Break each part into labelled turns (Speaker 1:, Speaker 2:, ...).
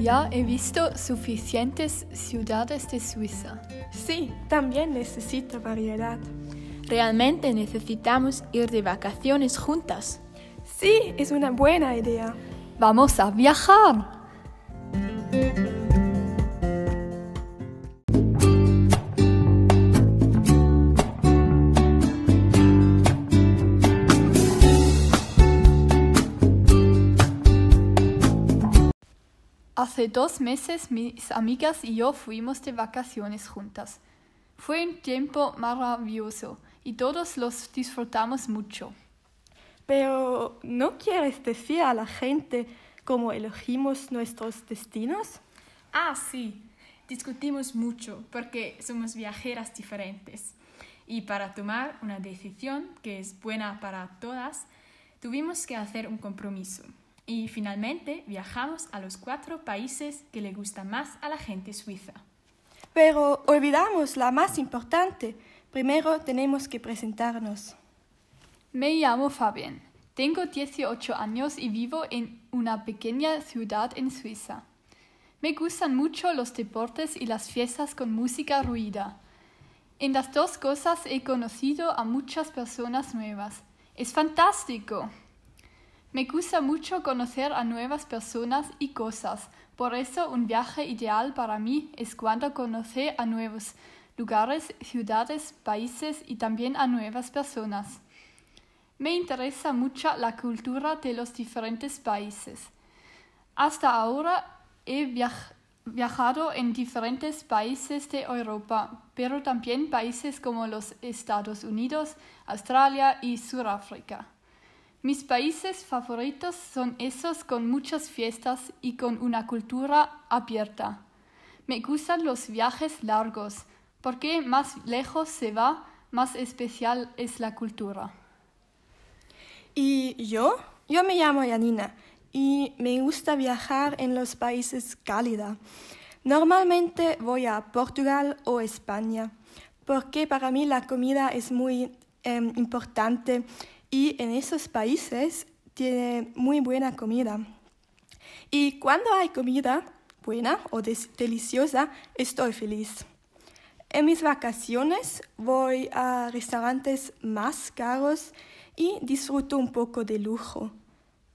Speaker 1: Ya he visto suficientes ciudades de Suiza.
Speaker 2: Sí, también necesito variedad.
Speaker 3: Realmente necesitamos ir de vacaciones juntas.
Speaker 2: Sí, es una buena idea.
Speaker 1: Vamos a viajar. Hace dos meses mis amigas y yo fuimos de vacaciones juntas. Fue un tiempo maravilloso y todos los disfrutamos mucho.
Speaker 2: Pero, ¿no quieres decir a la gente cómo elegimos nuestros destinos?
Speaker 3: Ah, sí. Discutimos mucho porque somos viajeras diferentes. Y para tomar una decisión que es buena para todas, tuvimos que hacer un compromiso. Y finalmente viajamos a los cuatro países que le gustan más a la gente suiza.
Speaker 2: Pero olvidamos la más importante. Primero tenemos que presentarnos.
Speaker 1: Me llamo Fabián. Tengo 18 años y vivo en una pequeña ciudad en Suiza. Me gustan mucho los deportes y las fiestas con música ruida. En las dos cosas he conocido a muchas personas nuevas. Es fantástico. Me gusta mucho conocer a nuevas personas y cosas, por eso un viaje ideal para mí es cuando conoce a nuevos lugares, ciudades, países y también a nuevas personas. Me interesa mucho la cultura de los diferentes países. Hasta ahora he viajado en diferentes países de Europa, pero también países como los Estados Unidos, Australia y Sudáfrica. Mis países favoritos son esos con muchas fiestas y con una cultura abierta. Me gustan los viajes largos, porque más lejos se va, más especial es la cultura.
Speaker 2: ¿Y yo? Yo me llamo Yanina y me gusta viajar en los países cálidos. Normalmente voy a Portugal o España, porque para mí la comida es muy em, importante y en esos países tiene muy buena comida. Y cuando hay comida buena o deliciosa, estoy feliz. En mis vacaciones voy a restaurantes más caros y disfruto un poco de lujo,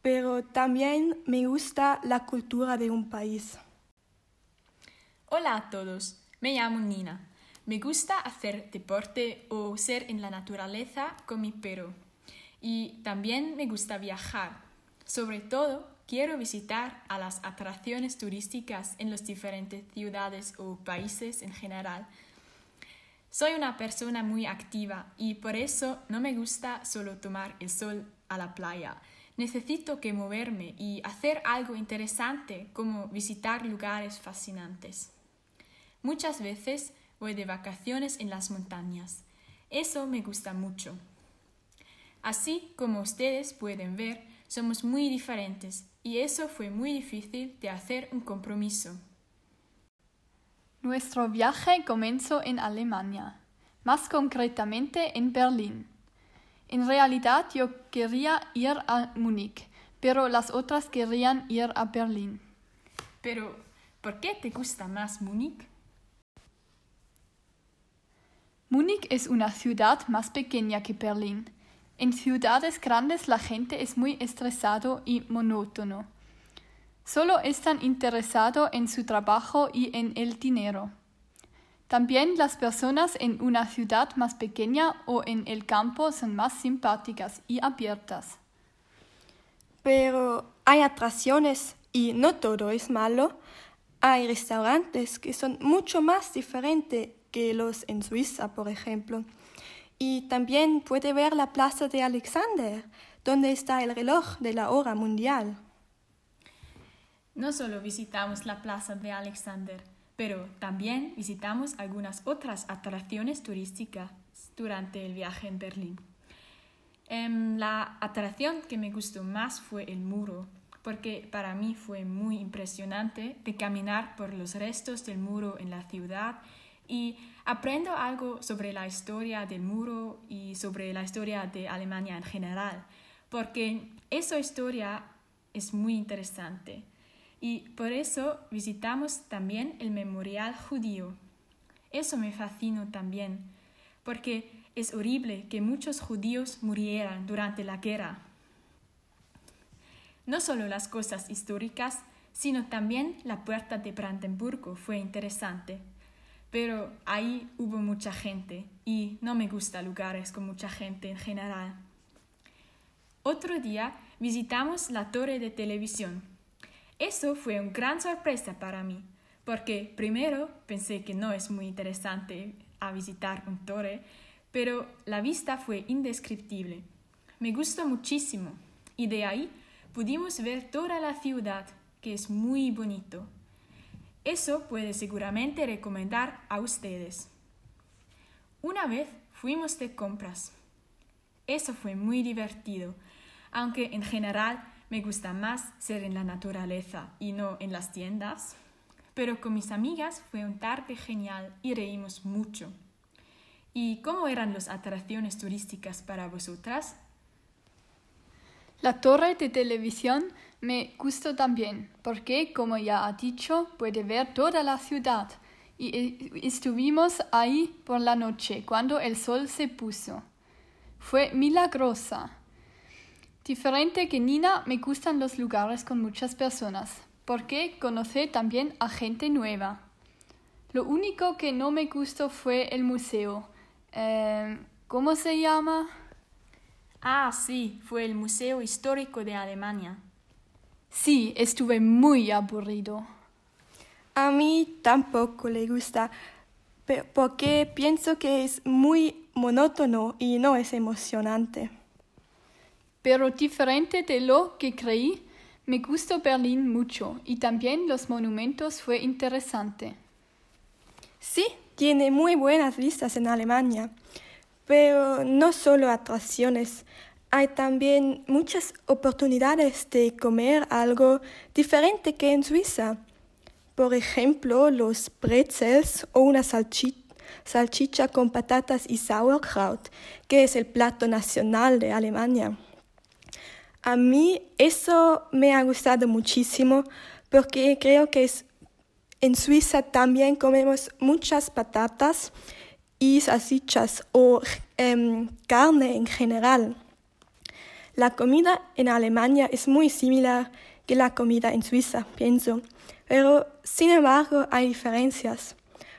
Speaker 2: pero también me gusta la cultura de un país.
Speaker 3: Hola a todos, me llamo Nina. Me gusta hacer deporte o ser en la naturaleza con mi perro. Y también me gusta viajar. Sobre todo, quiero visitar a las atracciones turísticas en las diferentes ciudades o países en general. Soy una persona muy activa y por eso no me gusta solo tomar el sol a la playa. Necesito que moverme y hacer algo interesante como visitar lugares fascinantes. Muchas veces voy de vacaciones en las montañas. Eso me gusta mucho. Así como ustedes pueden ver, somos muy diferentes y eso fue muy difícil de hacer un compromiso.
Speaker 1: Nuestro viaje comenzó en Alemania, más concretamente en Berlín. En realidad yo quería ir a Múnich, pero las otras querían ir a Berlín.
Speaker 3: Pero, ¿por qué te gusta más Múnich?
Speaker 1: Múnich es una ciudad más pequeña que Berlín en ciudades grandes la gente es muy estresado y monótono. Solo están interesados en su trabajo y en el dinero. También las personas en una ciudad más pequeña o en el campo son más simpáticas y abiertas.
Speaker 2: Pero hay atracciones y no todo es malo. Hay restaurantes que son mucho más diferentes que los en Suiza, por ejemplo. Y también puede ver la plaza de Alexander, donde está el reloj de la hora mundial.
Speaker 3: No solo visitamos la plaza de Alexander, pero también visitamos algunas otras atracciones turísticas durante el viaje en Berlín. Em, la atracción que me gustó más fue el muro, porque para mí fue muy impresionante de caminar por los restos del muro en la ciudad y aprendo algo sobre la historia del muro y sobre la historia de Alemania en general, porque esa historia es muy interesante. y por eso visitamos también el memorial judío. Eso me fascinó también, porque es horrible que muchos judíos murieran durante la guerra. No solo las cosas históricas, sino también la puerta de Brandenburgo fue interesante. Pero ahí hubo mucha gente y no me gustan lugares con mucha gente en general. Otro día visitamos la torre de televisión. Eso fue una gran sorpresa para mí, porque primero pensé que no es muy interesante a visitar un torre, pero la vista fue indescriptible. Me gustó muchísimo y de ahí pudimos ver toda la ciudad, que es muy bonito. Eso puede seguramente recomendar a ustedes. Una vez fuimos de compras. Eso fue muy divertido, aunque en general me gusta más ser en la naturaleza y no en las tiendas. Pero con mis amigas fue un tarde genial y reímos mucho. ¿Y cómo eran las atracciones turísticas para vosotras?
Speaker 1: La torre de televisión me gustó también, porque, como ya ha dicho, puede ver toda la ciudad. Y eh, estuvimos ahí por la noche, cuando el sol se puso. Fue milagrosa. Diferente que Nina, me gustan los lugares con muchas personas, porque conocí también a gente nueva. Lo único que no me gustó fue el museo. Eh, ¿Cómo se llama?
Speaker 3: Ah, sí, fue el Museo Histórico de Alemania.
Speaker 1: Sí, estuve muy aburrido.
Speaker 2: A mí tampoco le gusta, porque pienso que es muy monótono y no es emocionante.
Speaker 1: Pero diferente de lo que creí, me gustó Berlín mucho y también los monumentos fue interesante.
Speaker 2: Sí, tiene muy buenas vistas en Alemania, pero no solo atracciones, hay también muchas oportunidades de comer algo diferente que en Suiza. Por ejemplo, los pretzels o una salchicha con patatas y sauerkraut, que es el plato nacional de Alemania. A mí eso me ha gustado muchísimo porque creo que en Suiza también comemos muchas patatas y salchichas o em, carne en general. La comida en Alemania es muy similar que la comida en Suiza, pienso, pero sin embargo hay diferencias.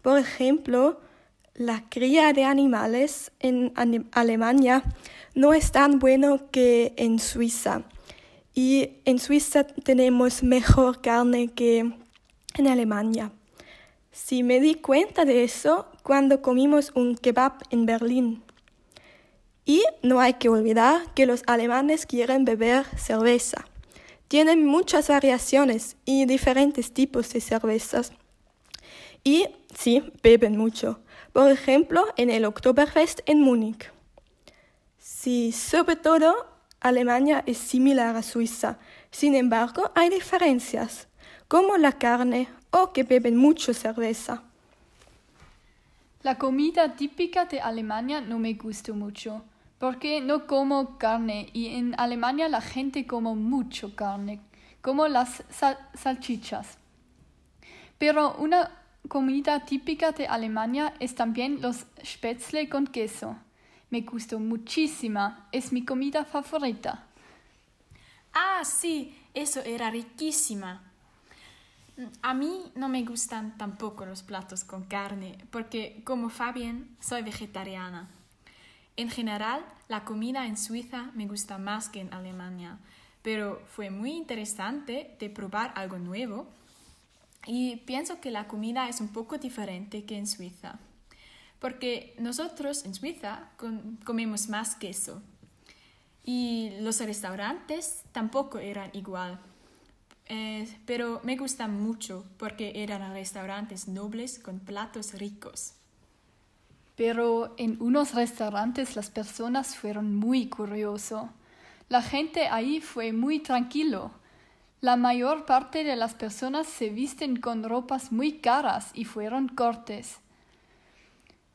Speaker 2: Por ejemplo, la cría de animales en Alemania no es tan bueno que en Suiza. Y en Suiza tenemos mejor carne que en Alemania. Si me di cuenta de eso cuando comimos un kebab en Berlín. Y no hay que olvidar que los alemanes quieren beber cerveza. Tienen muchas variaciones y diferentes tipos de cervezas. Y sí, beben mucho. Por ejemplo, en el Oktoberfest en Múnich. Sí, sobre todo, Alemania es similar a Suiza. Sin embargo, hay diferencias, como la carne o que beben mucho cerveza.
Speaker 1: La comida típica de Alemania no me gusta mucho porque no como carne y en Alemania la gente come mucho carne, como las salchichas. Pero una comida típica de Alemania es también los Spätzle con queso. Me gustó muchísima, es mi comida favorita.
Speaker 3: Ah, sí, eso era riquísima. A mí no me gustan tampoco los platos con carne, porque como Fabián soy vegetariana. En general, la comida en Suiza me gusta más que en Alemania, pero fue muy interesante de probar algo nuevo y pienso que la comida es un poco diferente que en Suiza, porque nosotros en Suiza comemos más queso y los restaurantes tampoco eran igual. Eh, pero me gustan mucho porque eran restaurantes nobles con platos ricos
Speaker 1: pero en unos restaurantes las personas fueron muy curiosos. La gente ahí fue muy tranquilo. La mayor parte de las personas se visten con ropas muy caras y fueron cortes.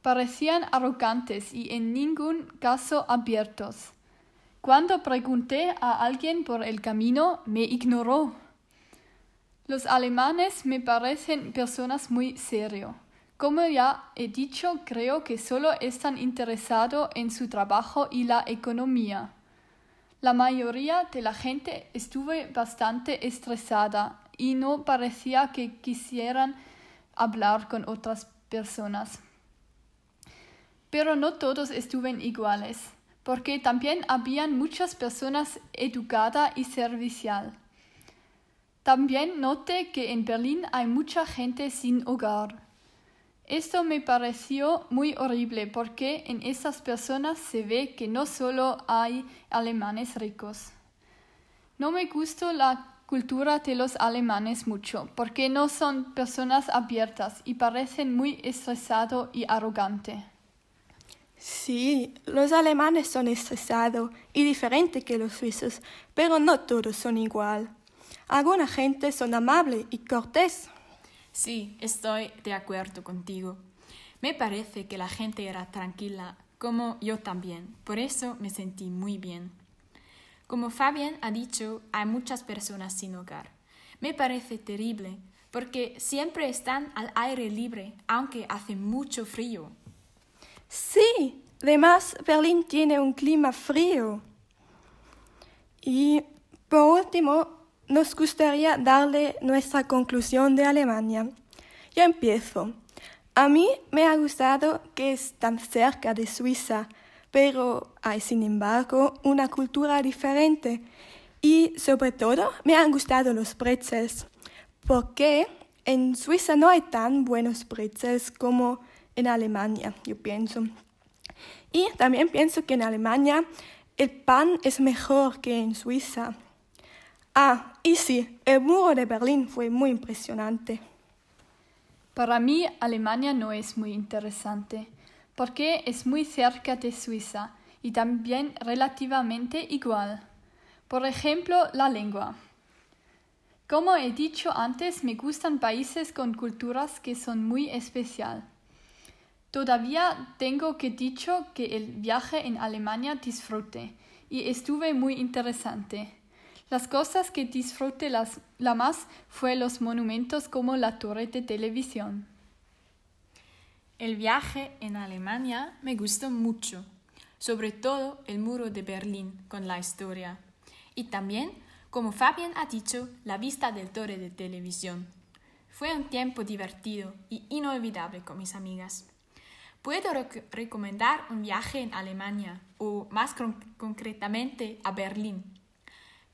Speaker 1: Parecían arrogantes y en ningún caso abiertos. Cuando pregunté a alguien por el camino, me ignoró. Los alemanes me parecen personas muy serios. Como ya he dicho, creo que solo están interesados en su trabajo y la economía. La mayoría de la gente estuvo bastante estresada y no parecía que quisieran hablar con otras personas. Pero no todos estuvieron iguales, porque también habían muchas personas educadas y servicial. También noté que en Berlín hay mucha gente sin hogar. Esto me pareció muy horrible porque en esas personas se ve que no solo hay alemanes ricos. No me gustó la cultura de los alemanes mucho porque no son personas abiertas y parecen muy estresados y arrogantes.
Speaker 2: Sí, los alemanes son estresados y diferentes que los suizos, pero no todos son igual. Alguna gente son amable y cortés.
Speaker 3: Sí, estoy de acuerdo contigo. Me parece que la gente era tranquila, como yo también. Por eso me sentí muy bien. Como Fabián ha dicho, hay muchas personas sin hogar. Me parece terrible, porque siempre están al aire libre, aunque hace mucho frío.
Speaker 2: Sí, además Berlín tiene un clima frío. Y por último, nos gustaría darle nuestra conclusión de Alemania. Yo empiezo. A mí me ha gustado que es tan cerca de Suiza, pero hay sin embargo una cultura diferente. Y sobre todo me han gustado los pretzels, porque en Suiza no hay tan buenos pretzels como en Alemania, yo pienso. Y también pienso que en Alemania el pan es mejor que en Suiza. Ah, y sí, el muro de Berlín fue muy impresionante.
Speaker 1: Para mí, Alemania no es muy interesante, porque es muy cerca de Suiza y también relativamente igual. Por ejemplo, la lengua. Como he dicho antes, me gustan países con culturas que son muy especial. Todavía tengo que dicho que el viaje en Alemania disfruté y estuve muy interesante. Las cosas que disfruté las, la más fue los monumentos como la torre de televisión.
Speaker 3: El viaje en Alemania me gustó mucho, sobre todo el muro de Berlín con la historia. Y también, como Fabián ha dicho, la vista del torre de televisión. Fue un tiempo divertido y inolvidable con mis amigas. Puedo recomendar un viaje en Alemania o más concretamente a Berlín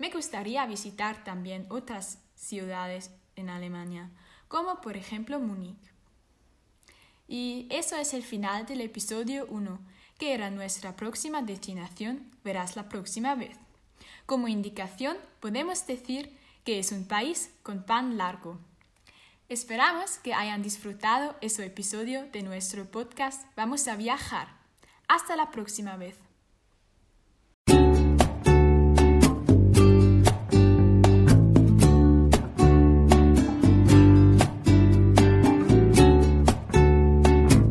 Speaker 3: me gustaría visitar también otras ciudades en Alemania, como por ejemplo Múnich. Y eso es el final del episodio 1, que era nuestra próxima destinación, verás la próxima vez. Como indicación, podemos decir que es un país con pan largo. Esperamos que hayan disfrutado ese episodio de nuestro podcast Vamos a viajar. Hasta la próxima vez.